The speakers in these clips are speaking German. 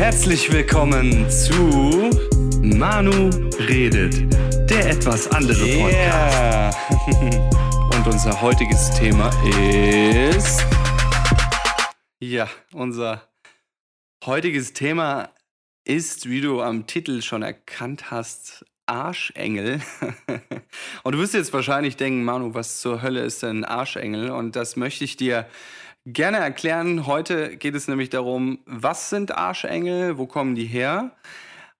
Herzlich willkommen zu Manu redet, der etwas andere Podcast. Und unser heutiges Thema ist. Ja, unser heutiges Thema ist, wie du am Titel schon erkannt hast, Arschengel. Und du wirst jetzt wahrscheinlich denken, Manu, was zur Hölle ist denn Arschengel? Und das möchte ich dir gerne erklären. Heute geht es nämlich darum, was sind Arschengel, wo kommen die her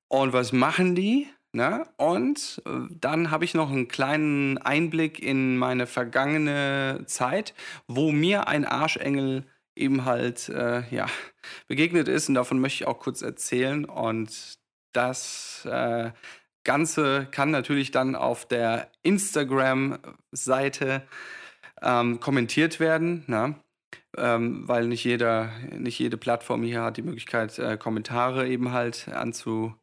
und was machen die? Ne? Und äh, dann habe ich noch einen kleinen Einblick in meine vergangene Zeit, wo mir ein Arschengel eben halt äh, ja, begegnet ist. Und davon möchte ich auch kurz erzählen. Und das äh, Ganze kann natürlich dann auf der Instagram-Seite ähm, kommentiert werden. Ne? Ähm, weil nicht jeder, nicht jede Plattform hier hat die Möglichkeit, äh, Kommentare eben halt anzu,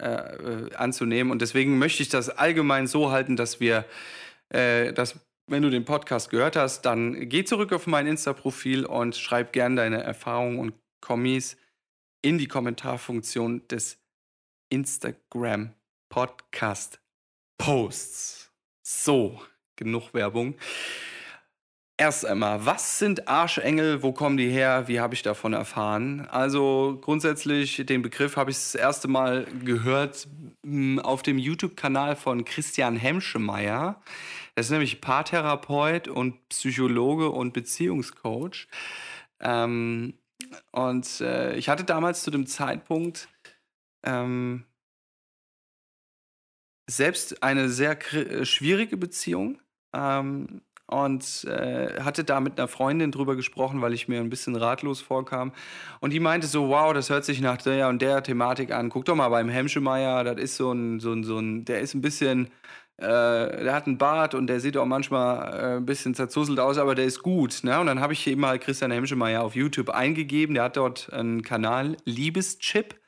äh, äh, anzunehmen. Und deswegen möchte ich das allgemein so halten, dass wir, äh, dass wenn du den Podcast gehört hast, dann geh zurück auf mein Insta-Profil und schreib gern deine Erfahrungen und Kommis in die Kommentarfunktion des Instagram Podcast Posts. So, genug Werbung. Erst einmal, was sind Arschengel? Wo kommen die her? Wie habe ich davon erfahren? Also grundsätzlich, den Begriff habe ich das erste Mal gehört hm, auf dem YouTube-Kanal von Christian Hemschemeyer. Er ist nämlich Paartherapeut und Psychologe und Beziehungscoach. Ähm, und äh, ich hatte damals zu dem Zeitpunkt ähm, selbst eine sehr äh, schwierige Beziehung. Ähm, und äh, hatte da mit einer Freundin drüber gesprochen, weil ich mir ein bisschen ratlos vorkam. Und die meinte so, wow, das hört sich nach der und der Thematik an. Guck doch mal beim Hemschemeyer, das ist so ein, so ein, so ein, der ist ein bisschen, äh, der hat einen Bart und der sieht auch manchmal äh, ein bisschen zerzuselt aus, aber der ist gut. Ne? Und dann habe ich eben mal Christian Hemschemeyer auf YouTube eingegeben. Der hat dort einen Kanal, Liebeschip.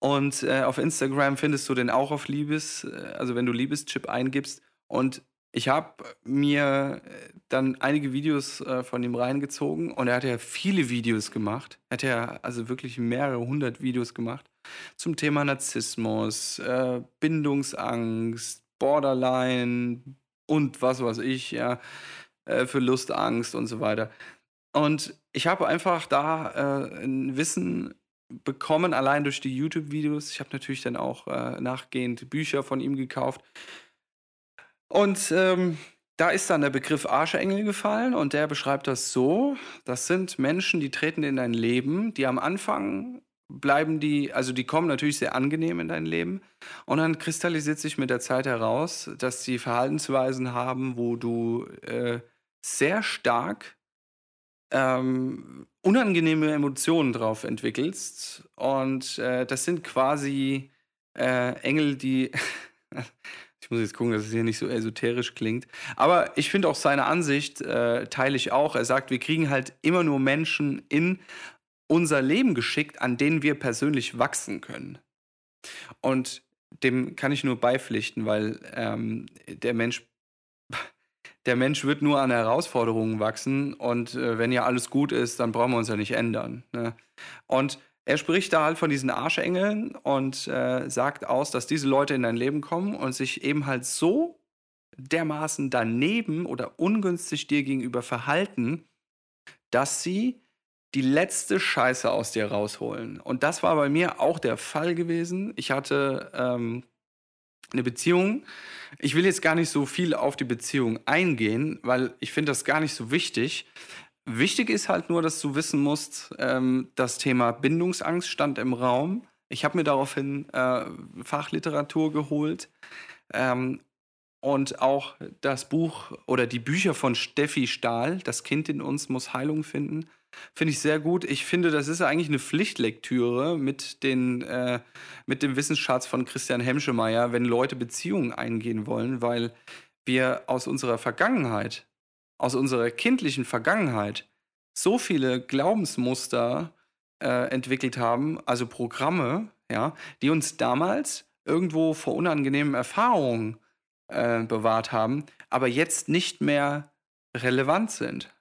Und äh, auf Instagram findest du den auch auf Liebes, äh, also wenn du Liebeschip eingibst. Und ich habe mir äh, dann einige Videos äh, von ihm reingezogen und er hat ja viele Videos gemacht. Er hat ja also wirklich mehrere hundert Videos gemacht zum Thema Narzissmus, äh, Bindungsangst, Borderline und was weiß ich, ja, äh, Verlustangst und so weiter. Und ich habe einfach da äh, ein Wissen bekommen, allein durch die YouTube-Videos. Ich habe natürlich dann auch äh, nachgehend Bücher von ihm gekauft und ähm, da ist dann der Begriff Arschengel gefallen und der beschreibt das so: Das sind Menschen, die treten in dein Leben, die am Anfang bleiben die, also die kommen natürlich sehr angenehm in dein Leben und dann kristallisiert sich mit der Zeit heraus, dass sie Verhaltensweisen haben, wo du äh, sehr stark ähm, unangenehme Emotionen drauf entwickelst und äh, das sind quasi äh, Engel, die Ich muss jetzt gucken, dass es hier nicht so esoterisch klingt. Aber ich finde auch seine Ansicht, äh, teile ich auch. Er sagt, wir kriegen halt immer nur Menschen in unser Leben geschickt, an denen wir persönlich wachsen können. Und dem kann ich nur beipflichten, weil ähm, der Mensch der Mensch wird nur an Herausforderungen wachsen und äh, wenn ja alles gut ist, dann brauchen wir uns ja nicht ändern. Ne? Und er spricht da halt von diesen Arschengeln und äh, sagt aus, dass diese Leute in dein Leben kommen und sich eben halt so dermaßen daneben oder ungünstig dir gegenüber verhalten, dass sie die letzte Scheiße aus dir rausholen. Und das war bei mir auch der Fall gewesen. Ich hatte ähm, eine Beziehung. Ich will jetzt gar nicht so viel auf die Beziehung eingehen, weil ich finde das gar nicht so wichtig. Wichtig ist halt nur, dass du wissen musst, ähm, das Thema Bindungsangst stand im Raum. Ich habe mir daraufhin äh, Fachliteratur geholt ähm, und auch das Buch oder die Bücher von Steffi Stahl, Das Kind in uns muss Heilung finden, finde ich sehr gut. Ich finde, das ist eigentlich eine Pflichtlektüre mit, den, äh, mit dem Wissensschatz von Christian Hemschemeyer, wenn Leute Beziehungen eingehen wollen, weil wir aus unserer Vergangenheit aus unserer kindlichen Vergangenheit so viele Glaubensmuster äh, entwickelt haben, also Programme, ja, die uns damals irgendwo vor unangenehmen Erfahrungen äh, bewahrt haben, aber jetzt nicht mehr relevant sind.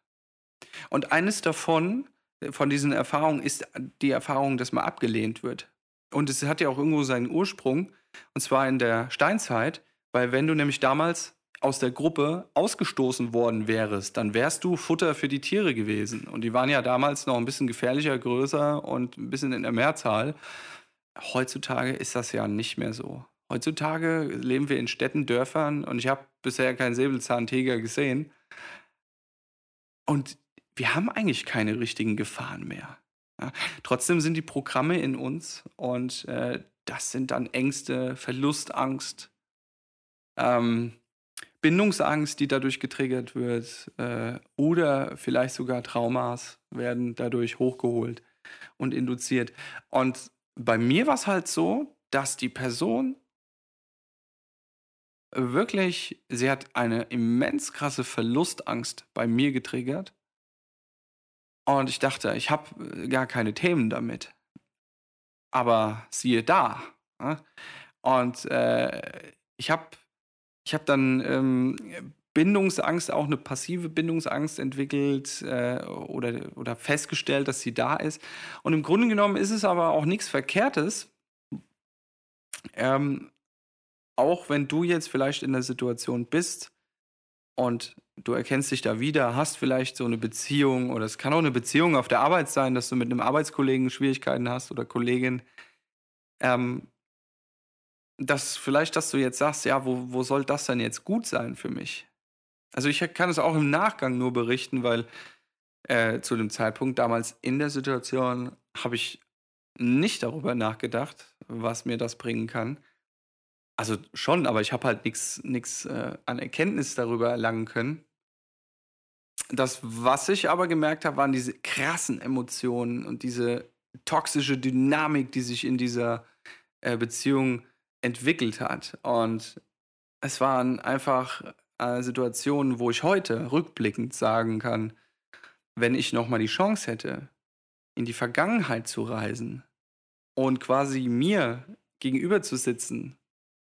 Und eines davon von diesen Erfahrungen ist die Erfahrung, dass man abgelehnt wird. Und es hat ja auch irgendwo seinen Ursprung, und zwar in der Steinzeit, weil wenn du nämlich damals aus der Gruppe ausgestoßen worden wärst, dann wärst du Futter für die Tiere gewesen. Und die waren ja damals noch ein bisschen gefährlicher, größer und ein bisschen in der Mehrzahl. Heutzutage ist das ja nicht mehr so. Heutzutage leben wir in Städten, Dörfern und ich habe bisher keinen Säbelzahntiger gesehen. Und wir haben eigentlich keine richtigen Gefahren mehr. Ja, trotzdem sind die Programme in uns und äh, das sind dann Ängste, Verlustangst, ähm, Bindungsangst, die dadurch getriggert wird, äh, oder vielleicht sogar Traumas werden dadurch hochgeholt und induziert. Und bei mir war es halt so, dass die Person wirklich, sie hat eine immens krasse Verlustangst bei mir getriggert und ich dachte, ich habe äh, gar keine Themen damit. Aber siehe da. Ne? Und äh, ich habe ich hab dann ähm, Bindungsangst, auch eine passive Bindungsangst entwickelt äh, oder, oder festgestellt, dass sie da ist. Und im Grunde genommen ist es aber auch nichts Verkehrtes. Ähm, auch wenn du jetzt vielleicht in der Situation bist und du erkennst dich da wieder, hast vielleicht so eine Beziehung oder es kann auch eine Beziehung auf der Arbeit sein, dass du mit einem Arbeitskollegen Schwierigkeiten hast oder Kollegin. Ähm, dass vielleicht, dass du jetzt sagst, ja, wo, wo soll das denn jetzt gut sein für mich? Also ich kann es auch im Nachgang nur berichten, weil äh, zu dem Zeitpunkt damals in der Situation habe ich nicht darüber nachgedacht, was mir das bringen kann. Also schon, aber ich habe halt nichts äh, an Erkenntnis darüber erlangen können. Das, was ich aber gemerkt habe, waren diese krassen Emotionen und diese toxische Dynamik, die sich in dieser äh, Beziehung entwickelt hat. Und es waren einfach äh, Situationen, wo ich heute rückblickend sagen kann, wenn ich nochmal die Chance hätte, in die Vergangenheit zu reisen und quasi mir gegenüber zu sitzen,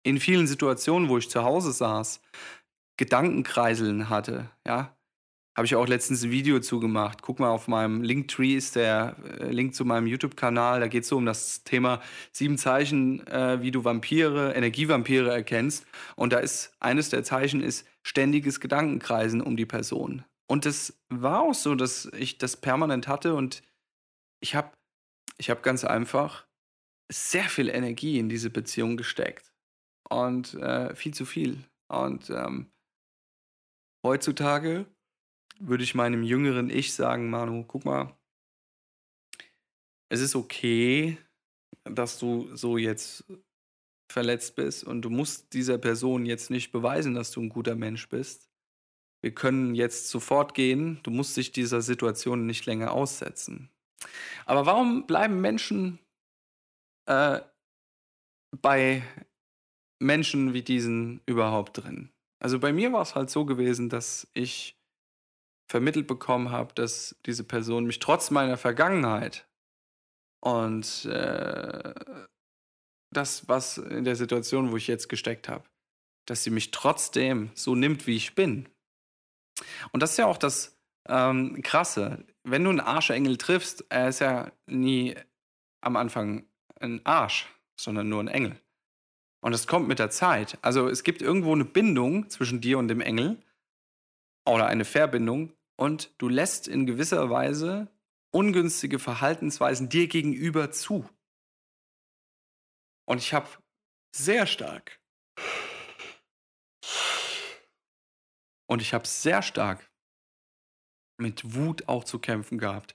in vielen Situationen, wo ich zu Hause saß, Gedankenkreiseln hatte, ja, habe ich auch letztens ein Video zugemacht. Guck mal, auf meinem Linktree ist der äh, Link zu meinem YouTube-Kanal. Da geht es so um das Thema sieben Zeichen, äh, wie du Vampire, Energievampire erkennst. Und da ist eines der Zeichen ist ständiges Gedankenkreisen um die Person. Und das war auch so, dass ich das permanent hatte und ich habe ich hab ganz einfach sehr viel Energie in diese Beziehung gesteckt. Und äh, viel zu viel. Und ähm, heutzutage würde ich meinem jüngeren Ich sagen, Manu, guck mal, es ist okay, dass du so jetzt verletzt bist und du musst dieser Person jetzt nicht beweisen, dass du ein guter Mensch bist. Wir können jetzt sofort gehen, du musst dich dieser Situation nicht länger aussetzen. Aber warum bleiben Menschen äh, bei Menschen wie diesen überhaupt drin? Also bei mir war es halt so gewesen, dass ich vermittelt bekommen habe, dass diese Person mich trotz meiner Vergangenheit und äh, das, was in der Situation, wo ich jetzt gesteckt habe, dass sie mich trotzdem so nimmt, wie ich bin. Und das ist ja auch das ähm, Krasse. Wenn du einen Arschengel triffst, er ist ja nie am Anfang ein Arsch, sondern nur ein Engel. Und das kommt mit der Zeit. Also es gibt irgendwo eine Bindung zwischen dir und dem Engel oder eine Verbindung, und du lässt in gewisser Weise ungünstige Verhaltensweisen dir gegenüber zu. Und ich habe sehr stark und ich habe sehr stark mit Wut auch zu kämpfen gehabt.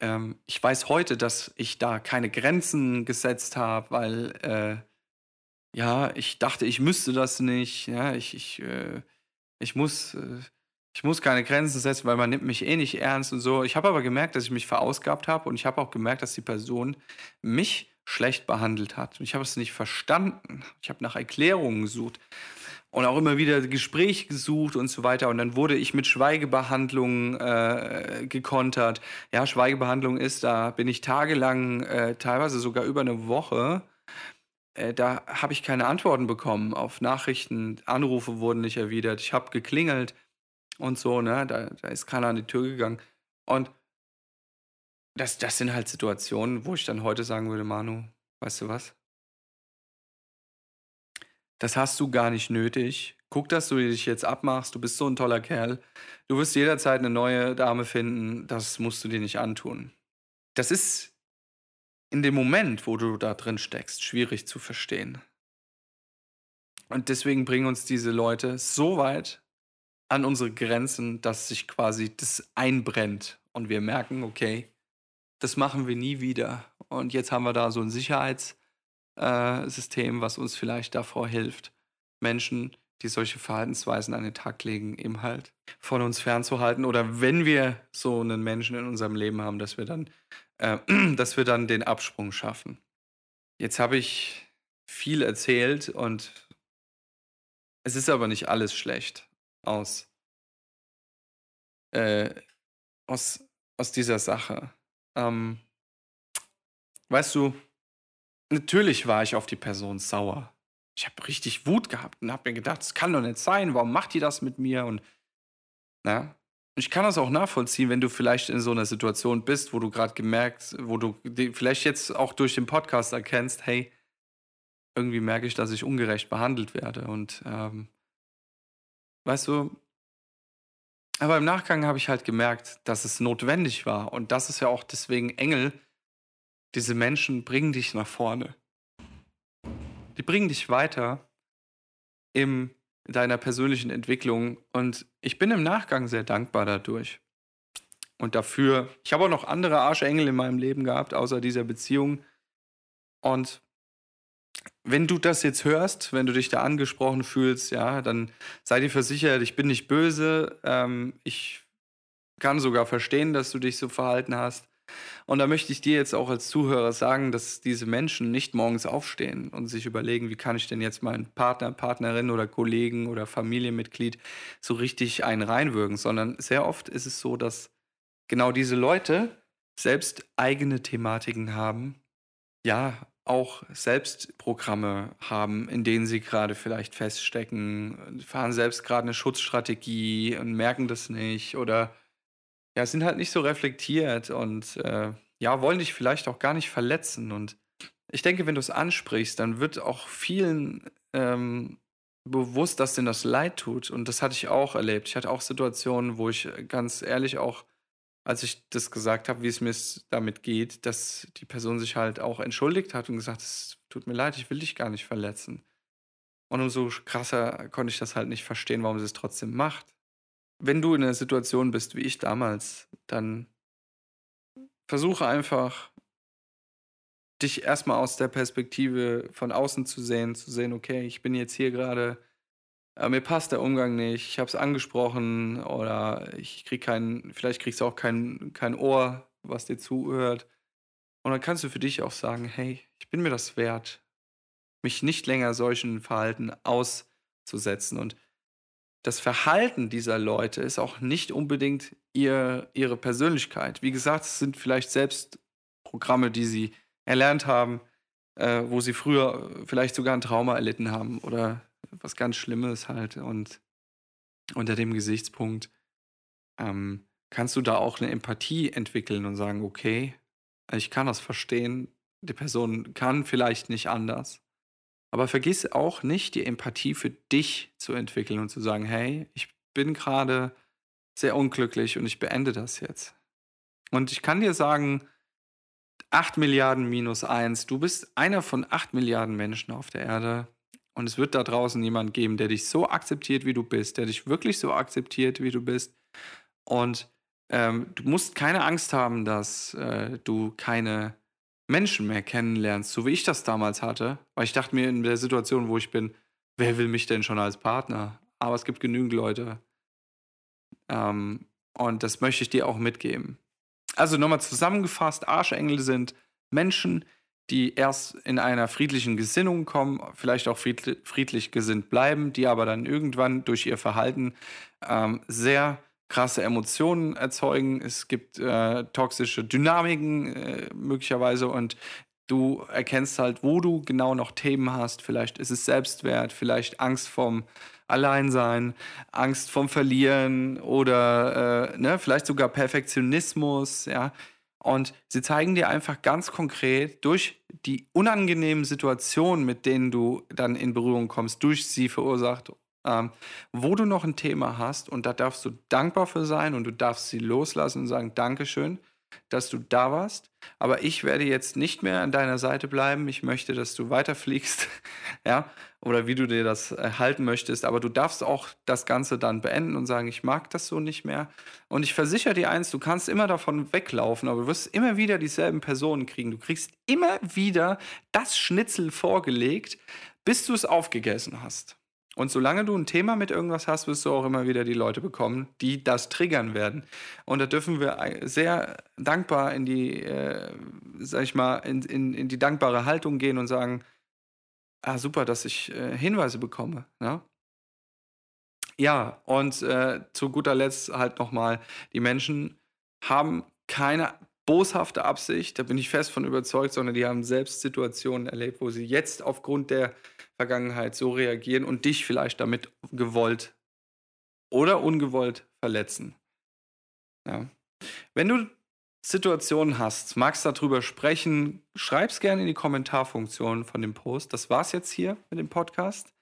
Ähm, ich weiß heute, dass ich da keine Grenzen gesetzt habe, weil äh, ja, ich dachte, ich müsste das nicht. Ja, ich, ich, äh, ich muss, äh, ich muss keine Grenzen setzen, weil man nimmt mich eh nicht ernst und so. Ich habe aber gemerkt, dass ich mich verausgabt habe und ich habe auch gemerkt, dass die Person mich schlecht behandelt hat. Ich habe es nicht verstanden. Ich habe nach Erklärungen gesucht und auch immer wieder Gespräche gesucht und so weiter. Und dann wurde ich mit Schweigebehandlung äh, gekontert. Ja, Schweigebehandlung ist, da bin ich tagelang, äh, teilweise sogar über eine Woche, äh, da habe ich keine Antworten bekommen auf Nachrichten. Anrufe wurden nicht erwidert. Ich habe geklingelt und so, ne? Da, da ist keiner an die Tür gegangen. Und das, das sind halt Situationen, wo ich dann heute sagen würde, Manu, weißt du was? Das hast du gar nicht nötig. Guck, dass du dich jetzt abmachst. Du bist so ein toller Kerl. Du wirst jederzeit eine neue Dame finden. Das musst du dir nicht antun. Das ist in dem Moment, wo du da drin steckst, schwierig zu verstehen. Und deswegen bringen uns diese Leute so weit an unsere Grenzen, dass sich quasi das einbrennt und wir merken, okay, das machen wir nie wieder. Und jetzt haben wir da so ein Sicherheitssystem, äh, was uns vielleicht davor hilft, Menschen, die solche Verhaltensweisen an den Tag legen, eben halt von uns fernzuhalten. Oder wenn wir so einen Menschen in unserem Leben haben, dass wir dann, äh, dass wir dann den Absprung schaffen. Jetzt habe ich viel erzählt und es ist aber nicht alles schlecht aus, äh, aus, aus dieser Sache. Ähm, weißt du, natürlich war ich auf die Person sauer. Ich habe richtig Wut gehabt und habe mir gedacht, das kann doch nicht sein, warum macht die das mit mir? Und na, ich kann das auch nachvollziehen, wenn du vielleicht in so einer Situation bist, wo du gerade gemerkt, wo du vielleicht jetzt auch durch den Podcast erkennst, hey, irgendwie merke ich, dass ich ungerecht behandelt werde. Und ähm, weißt du, aber im Nachgang habe ich halt gemerkt, dass es notwendig war. Und das ist ja auch deswegen Engel. Diese Menschen bringen dich nach vorne. Die bringen dich weiter in deiner persönlichen Entwicklung. Und ich bin im Nachgang sehr dankbar dadurch. Und dafür, ich habe auch noch andere Arschengel in meinem Leben gehabt, außer dieser Beziehung. Und wenn du das jetzt hörst, wenn du dich da angesprochen fühlst, ja, dann sei dir versichert, ich bin nicht böse. Ähm, ich kann sogar verstehen, dass du dich so verhalten hast. Und da möchte ich dir jetzt auch als Zuhörer sagen, dass diese Menschen nicht morgens aufstehen und sich überlegen, wie kann ich denn jetzt meinen Partner, Partnerin oder Kollegen oder Familienmitglied so richtig einen reinwürgen, sondern sehr oft ist es so, dass genau diese Leute selbst eigene Thematiken haben, ja, auch selbst Programme haben, in denen sie gerade vielleicht feststecken, fahren selbst gerade eine Schutzstrategie und merken das nicht oder ja, sind halt nicht so reflektiert und äh, ja, wollen dich vielleicht auch gar nicht verletzen. Und ich denke, wenn du es ansprichst, dann wird auch vielen ähm, bewusst, dass denen das leid tut. Und das hatte ich auch erlebt. Ich hatte auch Situationen, wo ich ganz ehrlich auch als ich das gesagt habe, wie es mir damit geht, dass die Person sich halt auch entschuldigt hat und gesagt, es tut mir leid, ich will dich gar nicht verletzen. Und umso krasser konnte ich das halt nicht verstehen, warum sie es trotzdem macht. Wenn du in einer Situation bist wie ich damals, dann versuche einfach, dich erstmal aus der Perspektive von außen zu sehen, zu sehen, okay, ich bin jetzt hier gerade äh, mir passt der Umgang nicht, ich habe es angesprochen oder ich krieg keinen, vielleicht kriegst du auch kein, kein Ohr, was dir zuhört. Und dann kannst du für dich auch sagen, hey, ich bin mir das wert, mich nicht länger solchen Verhalten auszusetzen. Und das Verhalten dieser Leute ist auch nicht unbedingt ihr, ihre Persönlichkeit. Wie gesagt, es sind vielleicht selbst Programme, die sie erlernt haben, äh, wo sie früher vielleicht sogar ein Trauma erlitten haben oder was ganz Schlimmes halt. Und unter dem Gesichtspunkt ähm, kannst du da auch eine Empathie entwickeln und sagen, okay, ich kann das verstehen, die Person kann vielleicht nicht anders. Aber vergiss auch nicht, die Empathie für dich zu entwickeln und zu sagen, hey, ich bin gerade sehr unglücklich und ich beende das jetzt. Und ich kann dir sagen, 8 Milliarden minus 1, du bist einer von 8 Milliarden Menschen auf der Erde, und es wird da draußen jemand geben, der dich so akzeptiert, wie du bist, der dich wirklich so akzeptiert, wie du bist. Und ähm, du musst keine Angst haben, dass äh, du keine Menschen mehr kennenlernst, so wie ich das damals hatte. Weil ich dachte mir in der Situation, wo ich bin, wer will mich denn schon als Partner? Aber es gibt genügend Leute. Ähm, und das möchte ich dir auch mitgeben. Also nochmal zusammengefasst, Arschengel sind Menschen, die erst in einer friedlichen Gesinnung kommen, vielleicht auch friedlich gesinnt bleiben, die aber dann irgendwann durch ihr Verhalten ähm, sehr krasse Emotionen erzeugen. Es gibt äh, toxische Dynamiken äh, möglicherweise und du erkennst halt, wo du genau noch Themen hast. Vielleicht ist es Selbstwert, vielleicht Angst vom Alleinsein, Angst vom Verlieren oder äh, ne, vielleicht sogar Perfektionismus, ja. Und sie zeigen dir einfach ganz konkret durch die unangenehmen Situationen, mit denen du dann in Berührung kommst, durch sie verursacht, ähm, wo du noch ein Thema hast. Und da darfst du dankbar für sein und du darfst sie loslassen und sagen, Dankeschön dass du da warst. Aber ich werde jetzt nicht mehr an deiner Seite bleiben. Ich möchte, dass du weiterfliegst. ja, oder wie du dir das äh, halten möchtest. Aber du darfst auch das Ganze dann beenden und sagen, ich mag das so nicht mehr. Und ich versichere dir eins, du kannst immer davon weglaufen, aber du wirst immer wieder dieselben Personen kriegen. Du kriegst immer wieder das Schnitzel vorgelegt, bis du es aufgegessen hast. Und solange du ein Thema mit irgendwas hast, wirst du auch immer wieder die Leute bekommen, die das triggern werden. Und da dürfen wir sehr dankbar in die, äh, sag ich mal, in, in, in die dankbare Haltung gehen und sagen, ah, super, dass ich äh, Hinweise bekomme. Ne? Ja, und äh, zu guter Letzt halt nochmal, die Menschen haben keine boshafte Absicht, da bin ich fest von überzeugt, sondern die haben selbst Situationen erlebt, wo sie jetzt aufgrund der Vergangenheit so reagieren und dich vielleicht damit gewollt oder ungewollt verletzen. Ja. Wenn du Situationen hast, magst darüber sprechen, schreib es gerne in die Kommentarfunktion von dem Post. Das war's jetzt hier mit dem Podcast.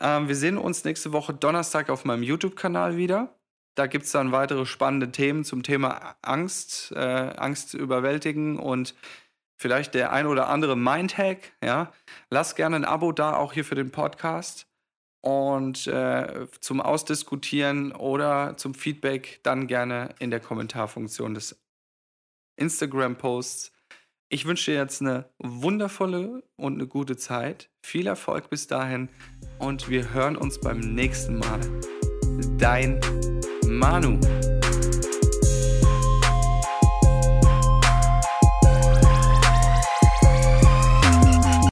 Ähm, wir sehen uns nächste Woche Donnerstag auf meinem YouTube-Kanal wieder. Da gibt es dann weitere spannende Themen zum Thema Angst, äh, Angst überwältigen und vielleicht der ein oder andere Mindhack. Ja, lass gerne ein Abo da, auch hier für den Podcast. Und äh, zum Ausdiskutieren oder zum Feedback dann gerne in der Kommentarfunktion des Instagram-Posts. Ich wünsche dir jetzt eine wundervolle und eine gute Zeit. Viel Erfolg bis dahin und wir hören uns beim nächsten Mal. Dein Manu.